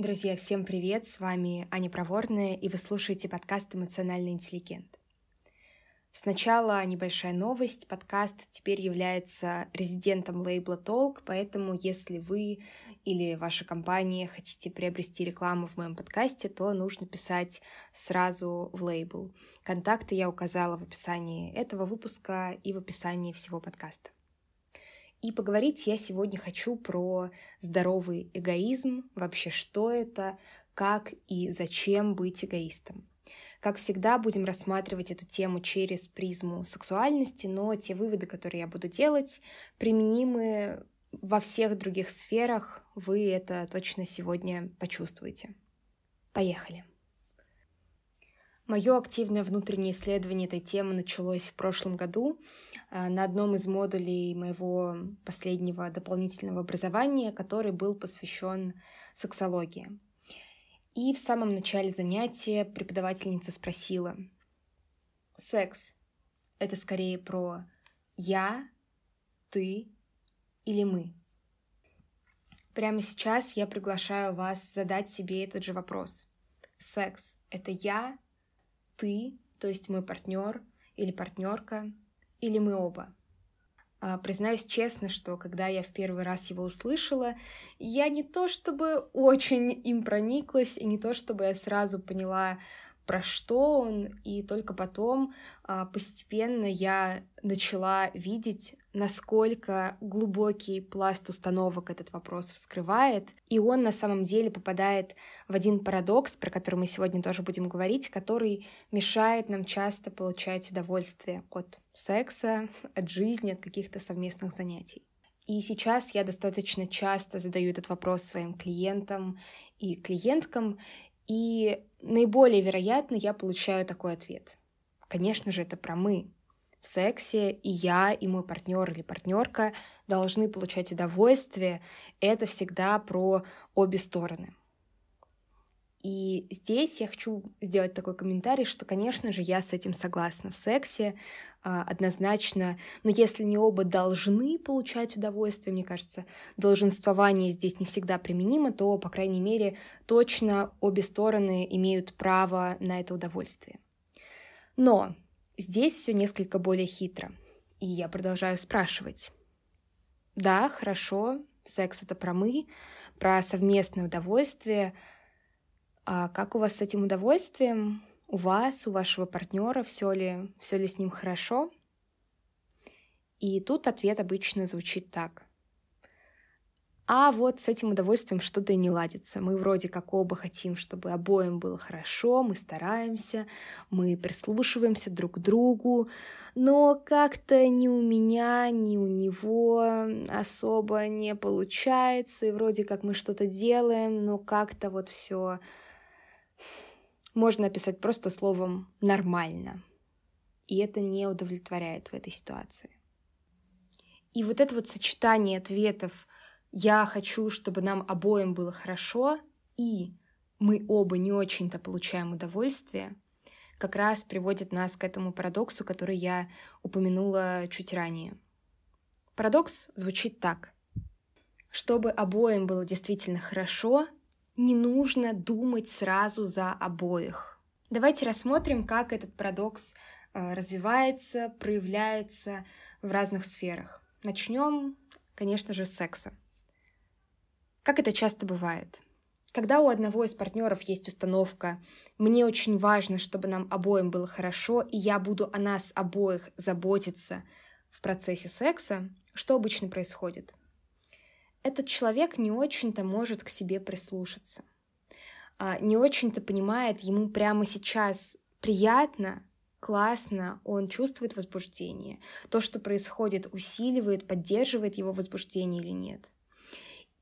Друзья, всем привет! С вами Аня Проворная, и вы слушаете подкаст «Эмоциональный интеллигент». Сначала небольшая новость. Подкаст теперь является резидентом лейбла Толк, поэтому если вы или ваша компания хотите приобрести рекламу в моем подкасте, то нужно писать сразу в лейбл. Контакты я указала в описании этого выпуска и в описании всего подкаста. И поговорить я сегодня хочу про здоровый эгоизм, вообще что это, как и зачем быть эгоистом. Как всегда, будем рассматривать эту тему через призму сексуальности, но те выводы, которые я буду делать, применимы во всех других сферах. Вы это точно сегодня почувствуете. Поехали. Мое активное внутреннее исследование этой темы началось в прошлом году э, на одном из модулей моего последнего дополнительного образования, который был посвящен сексологии. И в самом начале занятия преподавательница спросила, секс — это скорее про я, ты или мы? Прямо сейчас я приглашаю вас задать себе этот же вопрос. Секс — это я, ты, то есть мой партнер или партнерка, или мы оба. А, признаюсь честно, что когда я в первый раз его услышала, я не то чтобы очень им прониклась, и не то чтобы я сразу поняла, про что он, и только потом а, постепенно я начала видеть, насколько глубокий пласт установок этот вопрос вскрывает, и он на самом деле попадает в один парадокс, про который мы сегодня тоже будем говорить, который мешает нам часто получать удовольствие от секса, от жизни, от каких-то совместных занятий. И сейчас я достаточно часто задаю этот вопрос своим клиентам и клиенткам, и наиболее вероятно я получаю такой ответ. Конечно же, это про мы. В сексе и я, и мой партнер или партнерка должны получать удовольствие. Это всегда про обе стороны. И здесь я хочу сделать такой комментарий, что, конечно же, я с этим согласна. В сексе а, однозначно, но если не оба должны получать удовольствие, мне кажется, долженствование здесь не всегда применимо, то, по крайней мере, точно обе стороны имеют право на это удовольствие. Но здесь все несколько более хитро, и я продолжаю спрашивать. Да, хорошо, секс — это про мы, про совместное удовольствие — а как у вас с этим удовольствием? У вас, у вашего партнера, все ли, все ли с ним хорошо? И тут ответ обычно звучит так. А вот с этим удовольствием что-то и не ладится. Мы вроде как оба хотим, чтобы обоим было хорошо, мы стараемся, мы прислушиваемся друг к другу, но как-то ни у меня, ни у него особо не получается, и вроде как мы что-то делаем, но как-то вот все можно описать просто словом «нормально». И это не удовлетворяет в этой ситуации. И вот это вот сочетание ответов «я хочу, чтобы нам обоим было хорошо» и «мы оба не очень-то получаем удовольствие» как раз приводит нас к этому парадоксу, который я упомянула чуть ранее. Парадокс звучит так. Чтобы обоим было действительно хорошо, не нужно думать сразу за обоих. Давайте рассмотрим, как этот парадокс э, развивается, проявляется в разных сферах. Начнем, конечно же, с секса. Как это часто бывает? Когда у одного из партнеров есть установка «мне очень важно, чтобы нам обоим было хорошо, и я буду о нас обоих заботиться в процессе секса», что обычно происходит? Этот человек не очень-то может к себе прислушаться, а, не очень-то понимает, ему прямо сейчас приятно, классно, он чувствует возбуждение. То, что происходит, усиливает, поддерживает его возбуждение или нет.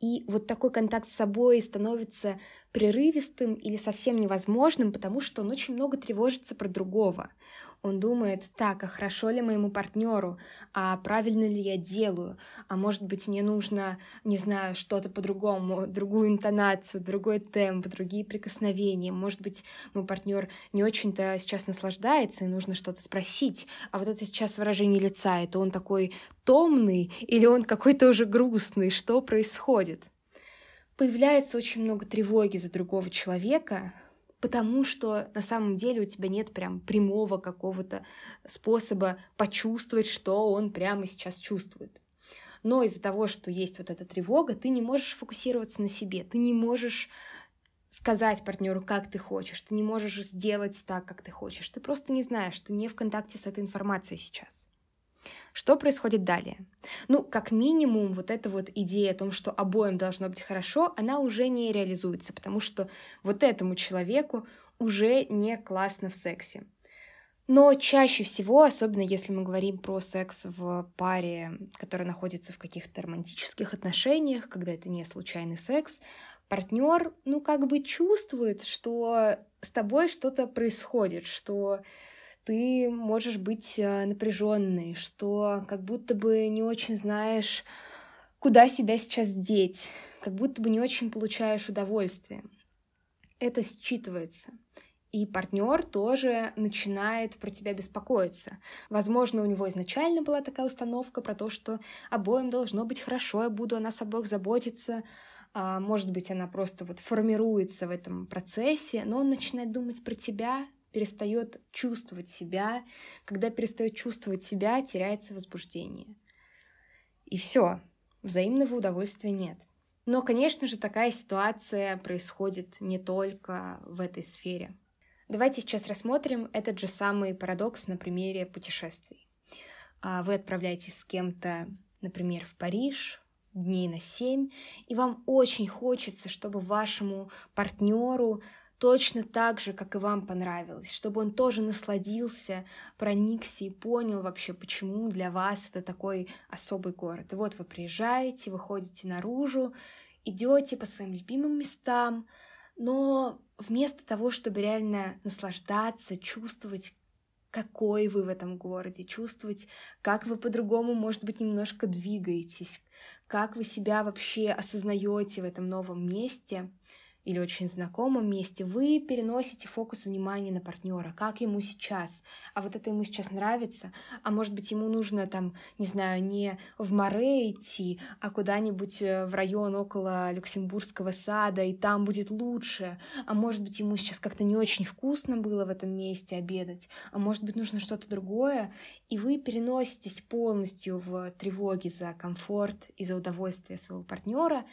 И вот такой контакт с собой становится прерывистым или совсем невозможным, потому что он очень много тревожится про другого. Он думает, так, а хорошо ли моему партнеру, а правильно ли я делаю, а может быть мне нужно, не знаю, что-то по-другому, другую интонацию, другой темп, другие прикосновения, может быть мой партнер не очень-то сейчас наслаждается и нужно что-то спросить, а вот это сейчас выражение лица, это он такой томный или он какой-то уже грустный, что происходит? Появляется очень много тревоги за другого человека, потому что на самом деле у тебя нет прям прямого какого-то способа почувствовать, что он прямо сейчас чувствует. Но из-за того, что есть вот эта тревога, ты не можешь фокусироваться на себе, ты не можешь сказать партнеру, как ты хочешь, ты не можешь сделать так, как ты хочешь, ты просто не знаешь, ты не в контакте с этой информацией сейчас. Что происходит далее? Ну, как минимум, вот эта вот идея о том, что обоим должно быть хорошо, она уже не реализуется, потому что вот этому человеку уже не классно в сексе. Но чаще всего, особенно если мы говорим про секс в паре, которая находится в каких-то романтических отношениях, когда это не случайный секс, партнер, ну, как бы чувствует, что с тобой что-то происходит, что ты можешь быть э, напряженной, что как будто бы не очень знаешь, куда себя сейчас деть, как будто бы не очень получаешь удовольствие. Это считывается. И партнер тоже начинает про тебя беспокоиться. Возможно, у него изначально была такая установка про то, что обоим должно быть хорошо, я буду о нас обоих заботиться. А, может быть, она просто вот формируется в этом процессе, но он начинает думать про тебя, перестает чувствовать себя. Когда перестает чувствовать себя, теряется возбуждение. И все, взаимного удовольствия нет. Но, конечно же, такая ситуация происходит не только в этой сфере. Давайте сейчас рассмотрим этот же самый парадокс на примере путешествий. А, вы отправляетесь с кем-то, например, в Париж дней на семь, и вам очень хочется, чтобы вашему партнеру точно так же, как и вам понравилось, чтобы он тоже насладился, проникся и понял вообще, почему для вас это такой особый город. И вот вы приезжаете, выходите наружу, идете по своим любимым местам, но вместо того, чтобы реально наслаждаться, чувствовать, какой вы в этом городе, чувствовать, как вы по-другому, может быть, немножко двигаетесь, как вы себя вообще осознаете в этом новом месте, или очень знакомом месте, вы переносите фокус внимания на партнера, как ему сейчас, а вот это ему сейчас нравится, а может быть ему нужно там, не знаю, не в море идти, а куда-нибудь э, в район около Люксембургского сада, и там будет лучше, а может быть ему сейчас как-то не очень вкусно было в этом месте обедать, а может быть нужно что-то другое, и вы переноситесь полностью в тревоге за комфорт и за удовольствие своего партнера,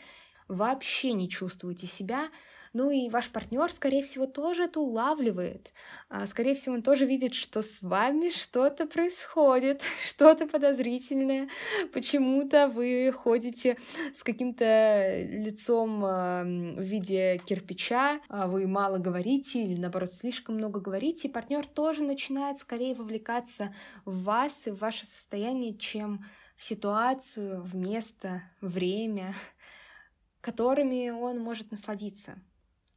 вообще не чувствуете себя, ну и ваш партнер, скорее всего, тоже это улавливает. А, скорее всего, он тоже видит, что с вами что-то происходит, что-то подозрительное. Почему-то вы ходите с каким-то лицом а, в виде кирпича, а вы мало говорите или, наоборот, слишком много говорите, и партнер тоже начинает скорее вовлекаться в вас и в ваше состояние, чем в ситуацию, в место, время которыми он может насладиться.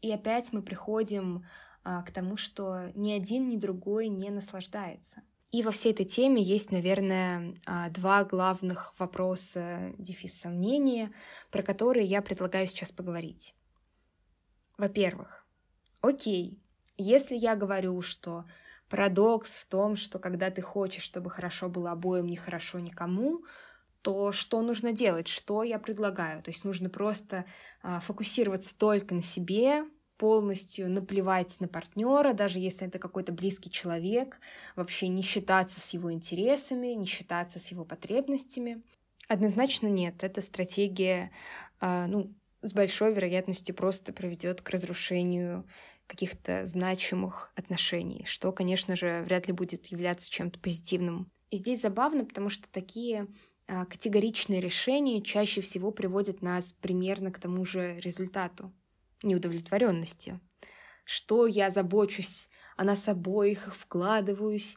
И опять мы приходим а, к тому, что ни один, ни другой не наслаждается. И во всей этой теме есть, наверное, а, два главных вопроса, дефис сомнения, про которые я предлагаю сейчас поговорить. Во-первых, окей, если я говорю, что парадокс в том, что когда ты хочешь, чтобы хорошо было обоим, нехорошо никому, то что нужно делать, что я предлагаю. То есть нужно просто а, фокусироваться только на себе, полностью наплевать на партнера, даже если это какой-то близкий человек, вообще не считаться с его интересами, не считаться с его потребностями. Однозначно нет, эта стратегия, а, ну, с большой вероятностью просто приведет к разрушению каких-то значимых отношений, что, конечно же, вряд ли будет являться чем-то позитивным. И здесь забавно, потому что такие категоричные решения чаще всего приводят нас примерно к тому же результату — неудовлетворенности. Что я забочусь о нас обоих, вкладываюсь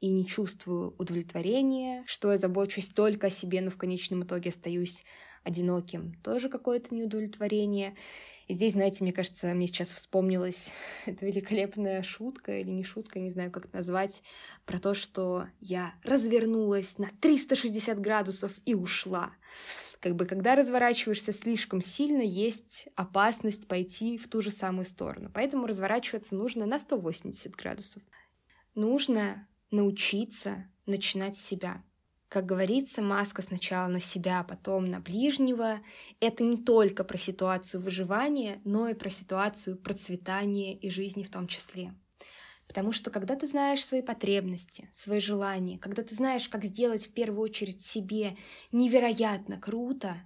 и не чувствую удовлетворения, что я забочусь только о себе, но в конечном итоге остаюсь одиноким, тоже какое-то неудовлетворение. И здесь, знаете, мне кажется, мне сейчас вспомнилась эта великолепная шутка или не шутка, не знаю, как это назвать, про то, что я развернулась на 360 градусов и ушла. Как бы, когда разворачиваешься слишком сильно, есть опасность пойти в ту же самую сторону. Поэтому разворачиваться нужно на 180 градусов. Нужно научиться начинать с себя. Как говорится, маска сначала на себя, потом на ближнего. Это не только про ситуацию выживания, но и про ситуацию процветания и жизни в том числе. Потому что когда ты знаешь свои потребности, свои желания, когда ты знаешь, как сделать в первую очередь себе невероятно круто,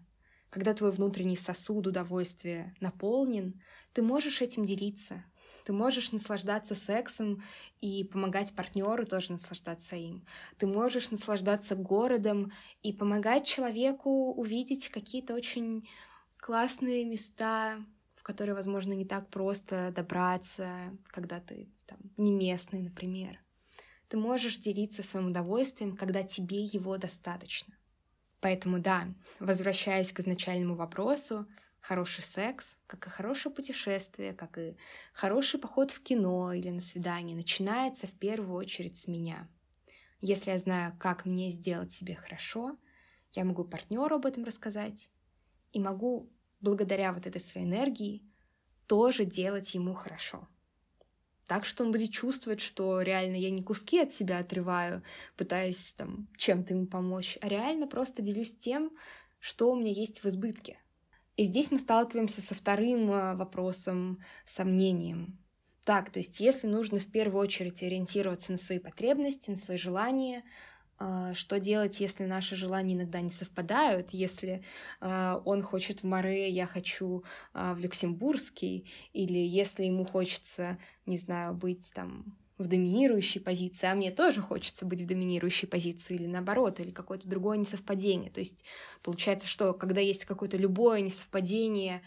когда твой внутренний сосуд удовольствия наполнен, ты можешь этим делиться, ты можешь наслаждаться сексом и помогать партнеру тоже наслаждаться им. Ты можешь наслаждаться городом и помогать человеку увидеть какие-то очень классные места, в которые, возможно, не так просто добраться, когда ты там, не местный, например. Ты можешь делиться своим удовольствием, когда тебе его достаточно. Поэтому да, возвращаясь к изначальному вопросу, хороший секс, как и хорошее путешествие, как и хороший поход в кино или на свидание, начинается в первую очередь с меня. Если я знаю, как мне сделать себе хорошо, я могу партнеру об этом рассказать и могу благодаря вот этой своей энергии тоже делать ему хорошо. Так что он будет чувствовать, что реально я не куски от себя отрываю, пытаясь там чем-то ему помочь, а реально просто делюсь тем, что у меня есть в избытке. И здесь мы сталкиваемся со вторым э, вопросом, сомнением. Так, то есть если нужно в первую очередь ориентироваться на свои потребности, на свои желания, э, что делать, если наши желания иногда не совпадают, если э, он хочет в Море, я хочу в Люксембургский, или если ему хочется, не знаю, быть там в доминирующей позиции, а мне тоже хочется быть в доминирующей позиции, или наоборот, или какое-то другое несовпадение. То есть получается, что когда есть какое-то любое несовпадение,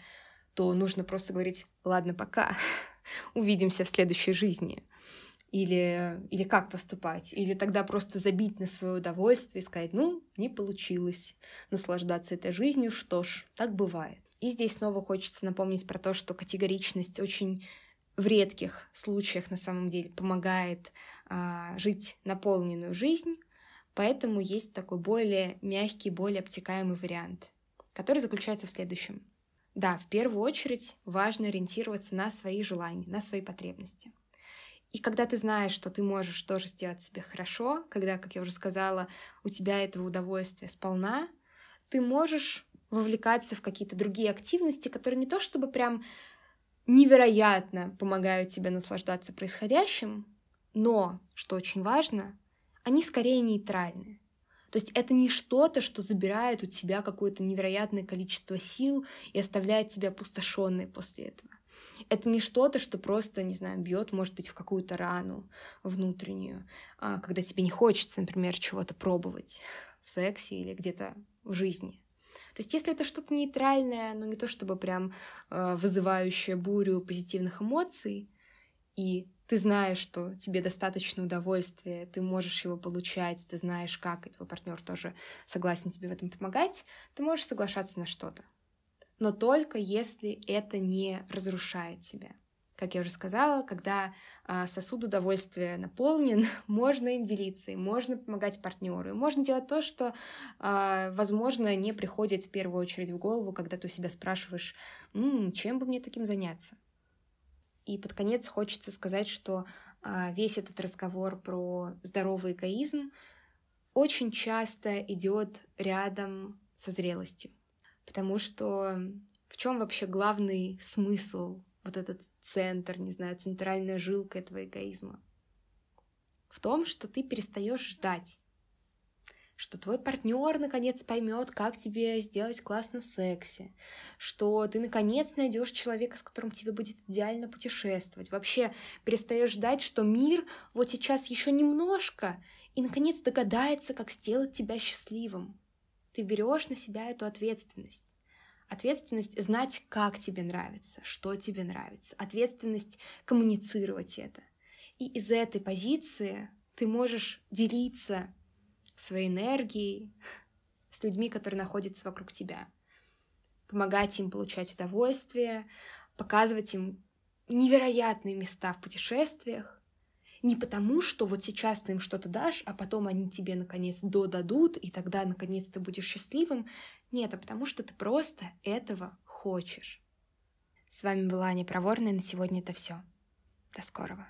то нужно просто говорить, ладно, пока, увидимся в следующей жизни. Или, или как поступать? Или тогда просто забить на свое удовольствие и сказать, ну, не получилось наслаждаться этой жизнью, что ж, так бывает. И здесь снова хочется напомнить про то, что категоричность очень в редких случаях на самом деле помогает а, жить наполненную жизнь, поэтому есть такой более мягкий, более обтекаемый вариант, который заключается в следующем. Да, в первую очередь важно ориентироваться на свои желания, на свои потребности. И когда ты знаешь, что ты можешь тоже сделать себе хорошо, когда, как я уже сказала, у тебя этого удовольствия сполна, ты можешь вовлекаться в какие-то другие активности, которые не то чтобы прям невероятно помогают тебе наслаждаться происходящим, но, что очень важно, они скорее нейтральны. То есть это не что-то, что забирает у тебя какое-то невероятное количество сил и оставляет тебя опустошенной после этого. Это не что-то, что просто, не знаю, бьет, может быть, в какую-то рану внутреннюю, а, когда тебе не хочется, например, чего-то пробовать в сексе или где-то в жизни. То есть если это что-то нейтральное, но не то чтобы прям э, вызывающее бурю позитивных эмоций, и ты знаешь, что тебе достаточно удовольствия, ты можешь его получать, ты знаешь, как, и твой партнер тоже согласен тебе в этом помогать, ты можешь соглашаться на что-то. Но только если это не разрушает тебя. Как я уже сказала, когда а, сосуд удовольствия наполнен, можно им делиться, и можно помогать партнеру, и можно делать то, что, а, возможно, не приходит в первую очередь в голову, когда ты у себя спрашиваешь, М, чем бы мне таким заняться. И под конец хочется сказать, что а, весь этот разговор про здоровый эгоизм очень часто идет рядом со зрелостью. Потому что в чем вообще главный смысл вот этот центр, не знаю, центральная жилка этого эгоизма. В том, что ты перестаешь ждать, что твой партнер наконец поймет, как тебе сделать классно в сексе, что ты наконец найдешь человека, с которым тебе будет идеально путешествовать. Вообще перестаешь ждать, что мир вот сейчас еще немножко и наконец догадается, как сделать тебя счастливым. Ты берешь на себя эту ответственность. Ответственность знать, как тебе нравится, что тебе нравится. Ответственность коммуницировать это. И из этой позиции ты можешь делиться своей энергией с людьми, которые находятся вокруг тебя. Помогать им получать удовольствие, показывать им невероятные места в путешествиях. Не потому, что вот сейчас ты им что-то дашь, а потом они тебе наконец додадут, и тогда наконец ты будешь счастливым. Нет, а потому что ты просто этого хочешь. С вами была Аня Проворная, на сегодня это все. До скорого.